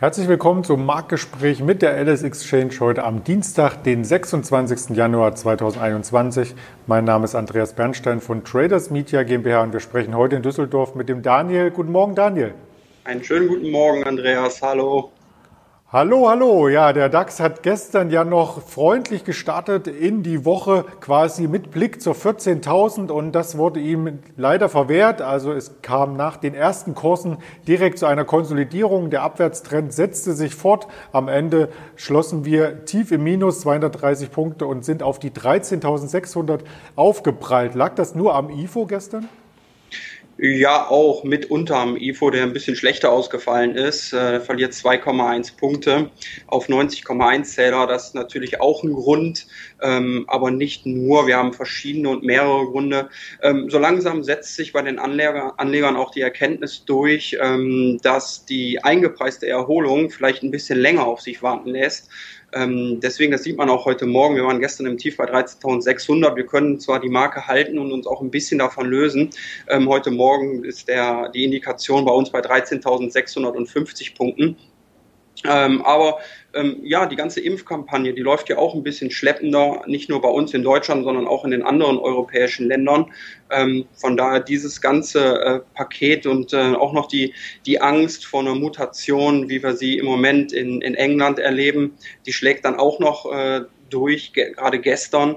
Herzlich willkommen zum Marktgespräch mit der LS Exchange heute am Dienstag, den 26. Januar 2021. Mein Name ist Andreas Bernstein von Traders Media GmbH und wir sprechen heute in Düsseldorf mit dem Daniel. Guten Morgen, Daniel. Einen schönen guten Morgen, Andreas. Hallo. Hallo, hallo. Ja, der DAX hat gestern ja noch freundlich gestartet in die Woche quasi mit Blick zur 14.000 und das wurde ihm leider verwehrt. Also es kam nach den ersten Kursen direkt zu einer Konsolidierung. Der Abwärtstrend setzte sich fort. Am Ende schlossen wir tief im Minus 230 Punkte und sind auf die 13.600 aufgeprallt. Lag das nur am IFO gestern? Ja, auch mitunter am IFO, der ein bisschen schlechter ausgefallen ist. Äh, verliert 2,1 Punkte auf 90,1 Zähler. Das ist natürlich auch ein Grund, ähm, aber nicht nur. Wir haben verschiedene und mehrere Gründe. Ähm, so langsam setzt sich bei den Anleger, Anlegern auch die Erkenntnis durch, ähm, dass die eingepreiste Erholung vielleicht ein bisschen länger auf sich warten lässt. Ähm, deswegen, das sieht man auch heute Morgen. Wir waren gestern im Tief bei 13.600. Wir können zwar die Marke halten und uns auch ein bisschen davon lösen. Ähm, heute Morgen ist der, die Indikation bei uns bei 13.650 Punkten. Ähm, aber ähm, ja, die ganze Impfkampagne, die läuft ja auch ein bisschen schleppender, nicht nur bei uns in Deutschland, sondern auch in den anderen europäischen Ländern. Ähm, von daher dieses ganze äh, Paket und äh, auch noch die, die Angst vor einer Mutation, wie wir sie im Moment in, in England erleben, die schlägt dann auch noch äh, durch, ge gerade gestern.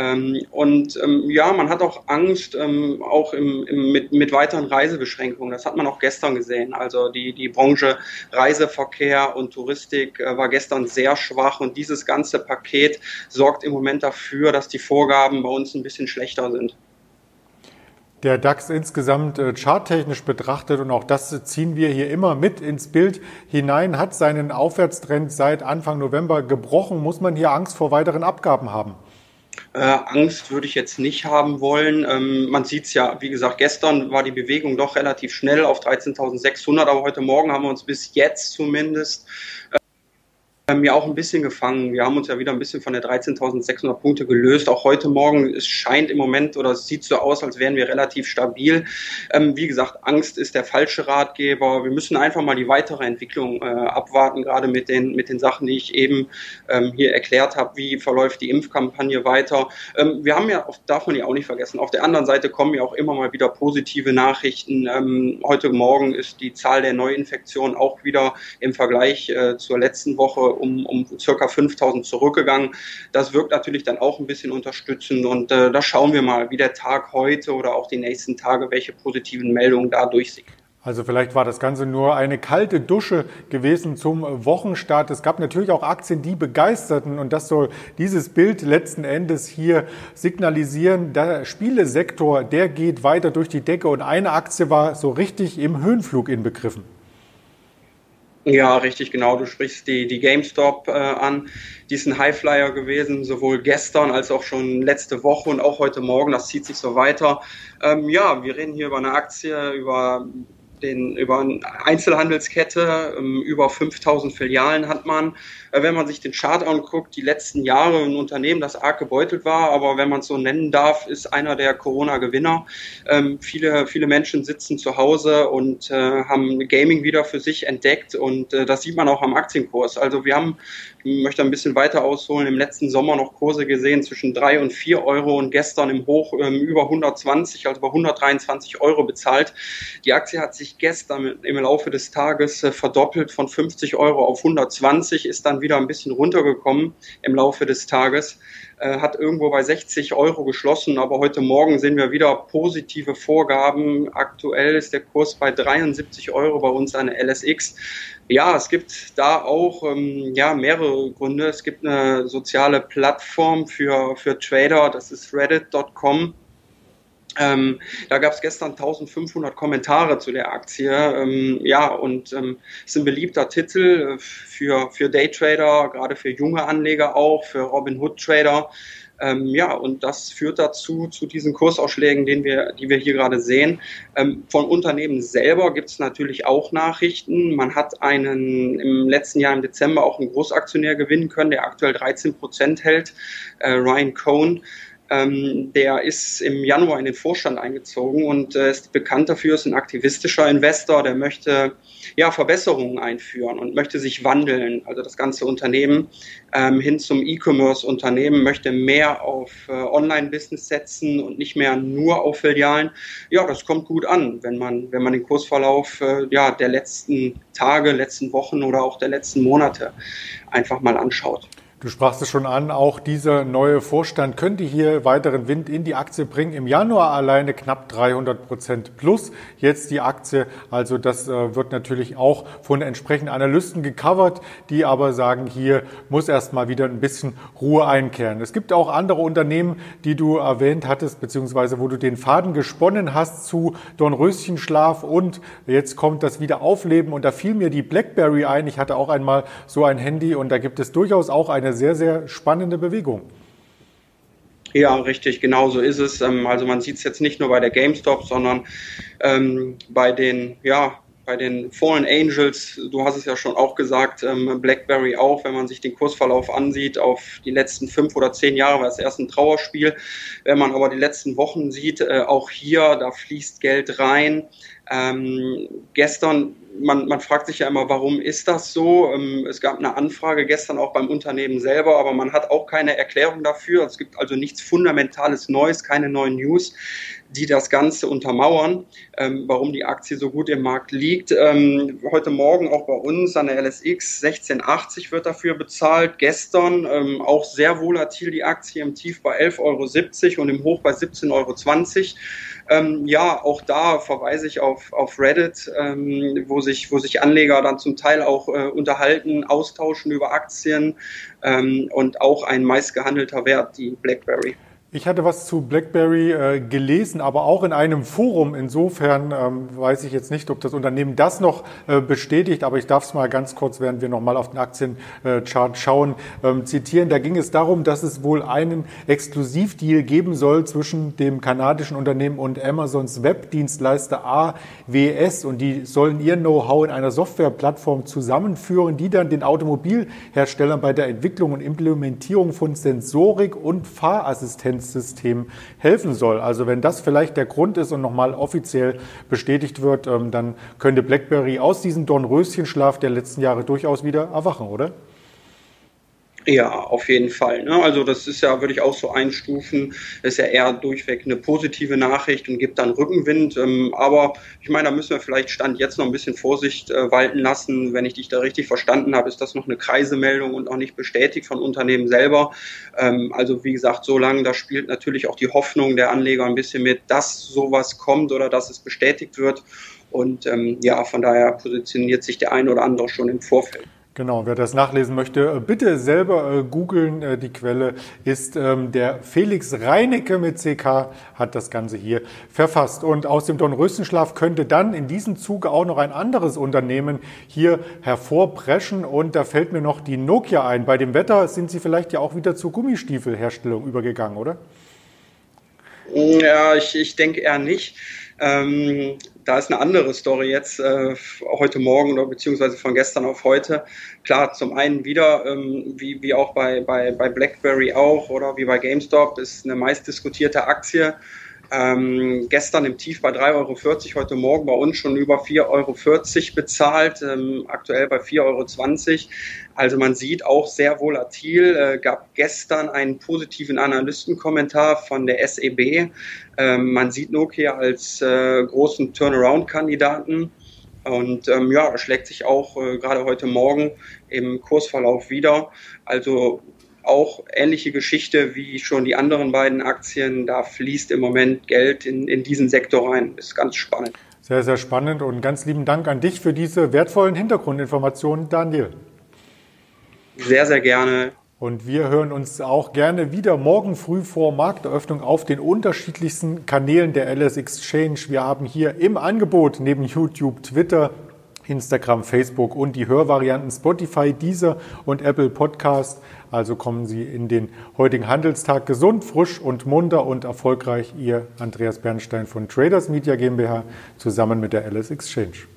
Ähm, und ähm, ja, man hat auch Angst, ähm, auch im, im, mit, mit weiteren Reisebeschränkungen. Das hat man auch gestern gesehen. Also die, die Branche Reiseverkehr und Touristik äh, war gestern sehr schwach und dieses ganze Paket sorgt im Moment dafür, dass die Vorgaben bei uns ein bisschen schlechter sind. Der DAX insgesamt äh, charttechnisch betrachtet, und auch das ziehen wir hier immer mit ins Bild hinein, hat seinen Aufwärtstrend seit Anfang November gebrochen. Muss man hier Angst vor weiteren Abgaben haben? Äh, Angst würde ich jetzt nicht haben wollen. Ähm, man sieht es ja, wie gesagt, gestern war die Bewegung doch relativ schnell auf 13.600, aber heute Morgen haben wir uns bis jetzt zumindest ja auch ein bisschen gefangen. Wir haben uns ja wieder ein bisschen von der 13.600 Punkte gelöst. Auch heute Morgen, es scheint im Moment oder es sieht so aus, als wären wir relativ stabil. Ähm, wie gesagt, Angst ist der falsche Ratgeber. Wir müssen einfach mal die weitere Entwicklung äh, abwarten, gerade mit den, mit den Sachen, die ich eben ähm, hier erklärt habe. Wie verläuft die Impfkampagne weiter? Ähm, wir haben ja, darf man ja auch nicht vergessen, auf der anderen Seite kommen ja auch immer mal wieder positive Nachrichten. Ähm, heute Morgen ist die Zahl der Neuinfektionen auch wieder im Vergleich äh, zur letzten Woche um, um circa 5000 zurückgegangen. Das wirkt natürlich dann auch ein bisschen unterstützend und äh, da schauen wir mal, wie der Tag heute oder auch die nächsten Tage, welche positiven Meldungen da durchsieht. Also vielleicht war das Ganze nur eine kalte Dusche gewesen zum Wochenstart. Es gab natürlich auch Aktien, die begeisterten und das soll dieses Bild letzten Endes hier signalisieren. Der Spielesektor, der geht weiter durch die Decke und eine Aktie war so richtig im Höhenflug inbegriffen. Ja, richtig, genau. Du sprichst die, die GameStop äh, an. Die ist ein Highflyer gewesen, sowohl gestern als auch schon letzte Woche und auch heute Morgen. Das zieht sich so weiter. Ähm, ja, wir reden hier über eine Aktie, über den, über eine Einzelhandelskette, ähm, über 5000 Filialen hat man. Äh, wenn man sich den Chart anguckt, die letzten Jahre ein Unternehmen, das arg gebeutelt war, aber wenn man es so nennen darf, ist einer der Corona-Gewinner. Ähm, viele, viele Menschen sitzen zu Hause und äh, haben Gaming wieder für sich entdeckt und äh, das sieht man auch am Aktienkurs. Also wir haben, möchte ein bisschen weiter ausholen, im letzten Sommer noch Kurse gesehen zwischen drei und vier Euro und gestern im Hoch ähm, über 120, also bei 123 Euro bezahlt. Die Aktie hat sich gestern im Laufe des Tages äh, verdoppelt von 50 Euro auf 120, ist dann wieder ein bisschen runtergekommen im Laufe des Tages, hat irgendwo bei 60 Euro geschlossen, aber heute Morgen sehen wir wieder positive Vorgaben. Aktuell ist der Kurs bei 73 Euro bei uns eine LSX. Ja, es gibt da auch ähm, ja, mehrere Gründe. Es gibt eine soziale Plattform für, für Trader, das ist reddit.com. Ähm, da gab es gestern 1500 Kommentare zu der Aktie. Ähm, ja, und ähm, ist ein beliebter Titel für, für Daytrader, gerade für junge Anleger auch, für Robinhood-Trader. Ähm, ja, und das führt dazu, zu diesen Kursausschlägen, den wir, die wir hier gerade sehen. Ähm, von Unternehmen selber gibt es natürlich auch Nachrichten. Man hat einen im letzten Jahr im Dezember auch einen Großaktionär gewinnen können, der aktuell 13 Prozent hält, äh, Ryan Cohn. Ähm, der ist im Januar in den Vorstand eingezogen und äh, ist bekannt dafür, ist ein aktivistischer Investor, der möchte ja, Verbesserungen einführen und möchte sich wandeln. Also das ganze Unternehmen ähm, hin zum E-Commerce-Unternehmen möchte mehr auf äh, Online-Business setzen und nicht mehr nur auf Filialen. Ja, das kommt gut an, wenn man, wenn man den Kursverlauf äh, ja, der letzten Tage, letzten Wochen oder auch der letzten Monate einfach mal anschaut. Du sprachst es schon an, auch dieser neue Vorstand könnte hier weiteren Wind in die Aktie bringen. Im Januar alleine knapp 300 Prozent plus jetzt die Aktie. Also das äh, wird natürlich auch von entsprechenden Analysten gecovert, die aber sagen, hier muss erstmal wieder ein bisschen Ruhe einkehren. Es gibt auch andere Unternehmen, die du erwähnt hattest, beziehungsweise wo du den Faden gesponnen hast zu Dornröschenschlaf und jetzt kommt das wieder Aufleben und da fiel mir die BlackBerry ein. Ich hatte auch einmal so ein Handy und da gibt es durchaus auch eine eine sehr, sehr spannende Bewegung. Ja, richtig, genau so ist es. Ähm, also man sieht es jetzt nicht nur bei der GameStop, sondern ähm, bei den, ja, bei den Fallen Angels, du hast es ja schon auch gesagt, ähm, BlackBerry auch, wenn man sich den Kursverlauf ansieht, auf die letzten fünf oder zehn Jahre war es erst ein Trauerspiel. Wenn man aber die letzten Wochen sieht, äh, auch hier, da fließt Geld rein. Ähm, gestern man, man fragt sich ja immer, warum ist das so? Ähm, es gab eine Anfrage gestern auch beim Unternehmen selber, aber man hat auch keine Erklärung dafür. Es gibt also nichts Fundamentales Neues, keine neuen News, die das Ganze untermauern, ähm, warum die Aktie so gut im Markt liegt. Ähm, heute Morgen auch bei uns an der LSX 1680 wird dafür bezahlt. Gestern auch sehr volatil die Aktie im Tief bei 11,70 Euro und im Hoch bei 17,20 Euro. Ähm, ja, auch da verweise ich auf, auf Reddit, ähm, wo, sich, wo sich Anleger dann zum Teil auch äh, unterhalten, austauschen über Aktien ähm, und auch ein meistgehandelter Wert, die BlackBerry. Ich hatte was zu BlackBerry äh, gelesen, aber auch in einem Forum. Insofern ähm, weiß ich jetzt nicht, ob das Unternehmen das noch äh, bestätigt, aber ich darf es mal ganz kurz, während wir nochmal auf den Aktienchart schauen, ähm, zitieren. Da ging es darum, dass es wohl einen Exklusivdeal geben soll zwischen dem kanadischen Unternehmen und Amazons Webdienstleister AWS und die sollen ihr Know-how in einer Softwareplattform zusammenführen, die dann den Automobilherstellern bei der Entwicklung und Implementierung von Sensorik und Fahrassistenz Assistenzsystem helfen soll. Also wenn das vielleicht der Grund ist und nochmal offiziell bestätigt wird, ähm, dann könnte BlackBerry aus diesem Dornröschenschlaf der letzten Jahre durchaus wieder erwachen, oder? Ja, auf jeden Fall. Ne? Also das ist ja, würde ich auch so einstufen, ist ja eher durchweg eine positive Nachricht und gibt dann Rückenwind. Ähm, aber ich meine, da müssen wir vielleicht Stand jetzt noch ein bisschen Vorsicht äh, walten lassen. Wenn ich dich da richtig verstanden habe, ist das noch eine Kreisemeldung und auch nicht bestätigt von Unternehmen selber. Ähm, also wie gesagt, so lange, da spielt natürlich auch die Hoffnung der Anleger ein bisschen mit, dass sowas kommt oder dass es bestätigt wird. Und ähm, ja, von daher positioniert sich der eine oder andere schon im Vorfeld. Genau, wer das nachlesen möchte, äh, bitte selber äh, googeln. Äh, die Quelle ist ähm, der Felix Reinecke mit CK, hat das Ganze hier verfasst. Und aus dem Dornröschenschlaf könnte dann in diesem Zuge auch noch ein anderes Unternehmen hier hervorpreschen. Und da fällt mir noch die Nokia ein. Bei dem Wetter sind Sie vielleicht ja auch wieder zur Gummistiefelherstellung übergegangen, oder? Ja, ich, ich denke eher nicht. Ähm, da ist eine andere Story jetzt äh, heute Morgen oder beziehungsweise von gestern auf heute. Klar, zum einen wieder, ähm, wie, wie auch bei, bei, bei BlackBerry auch oder wie bei GameStop, ist eine meistdiskutierte Aktie. Ähm, gestern im Tief bei 3,40 Euro, heute Morgen bei uns schon über 4,40 Euro bezahlt, ähm, aktuell bei 4,20 Euro. Also man sieht auch sehr volatil, äh, gab gestern einen positiven Analystenkommentar von der SEB. Ähm, man sieht Nokia als äh, großen Turnaround-Kandidaten. Und ähm, ja, schlägt sich auch äh, gerade heute Morgen im Kursverlauf wieder. Also auch ähnliche Geschichte wie schon die anderen beiden Aktien. Da fließt im Moment Geld in, in diesen Sektor rein. Ist ganz spannend. Sehr, sehr spannend und ganz lieben Dank an dich für diese wertvollen Hintergrundinformationen, Daniel. Sehr, sehr gerne. Und wir hören uns auch gerne wieder morgen früh vor Markteröffnung auf den unterschiedlichsten Kanälen der LS Exchange. Wir haben hier im Angebot neben YouTube, Twitter, Instagram, Facebook und die Hörvarianten Spotify, Deezer und Apple Podcast. Also kommen Sie in den heutigen Handelstag gesund, frisch und munter und erfolgreich. Ihr Andreas Bernstein von Traders Media GmbH zusammen mit der Alice Exchange.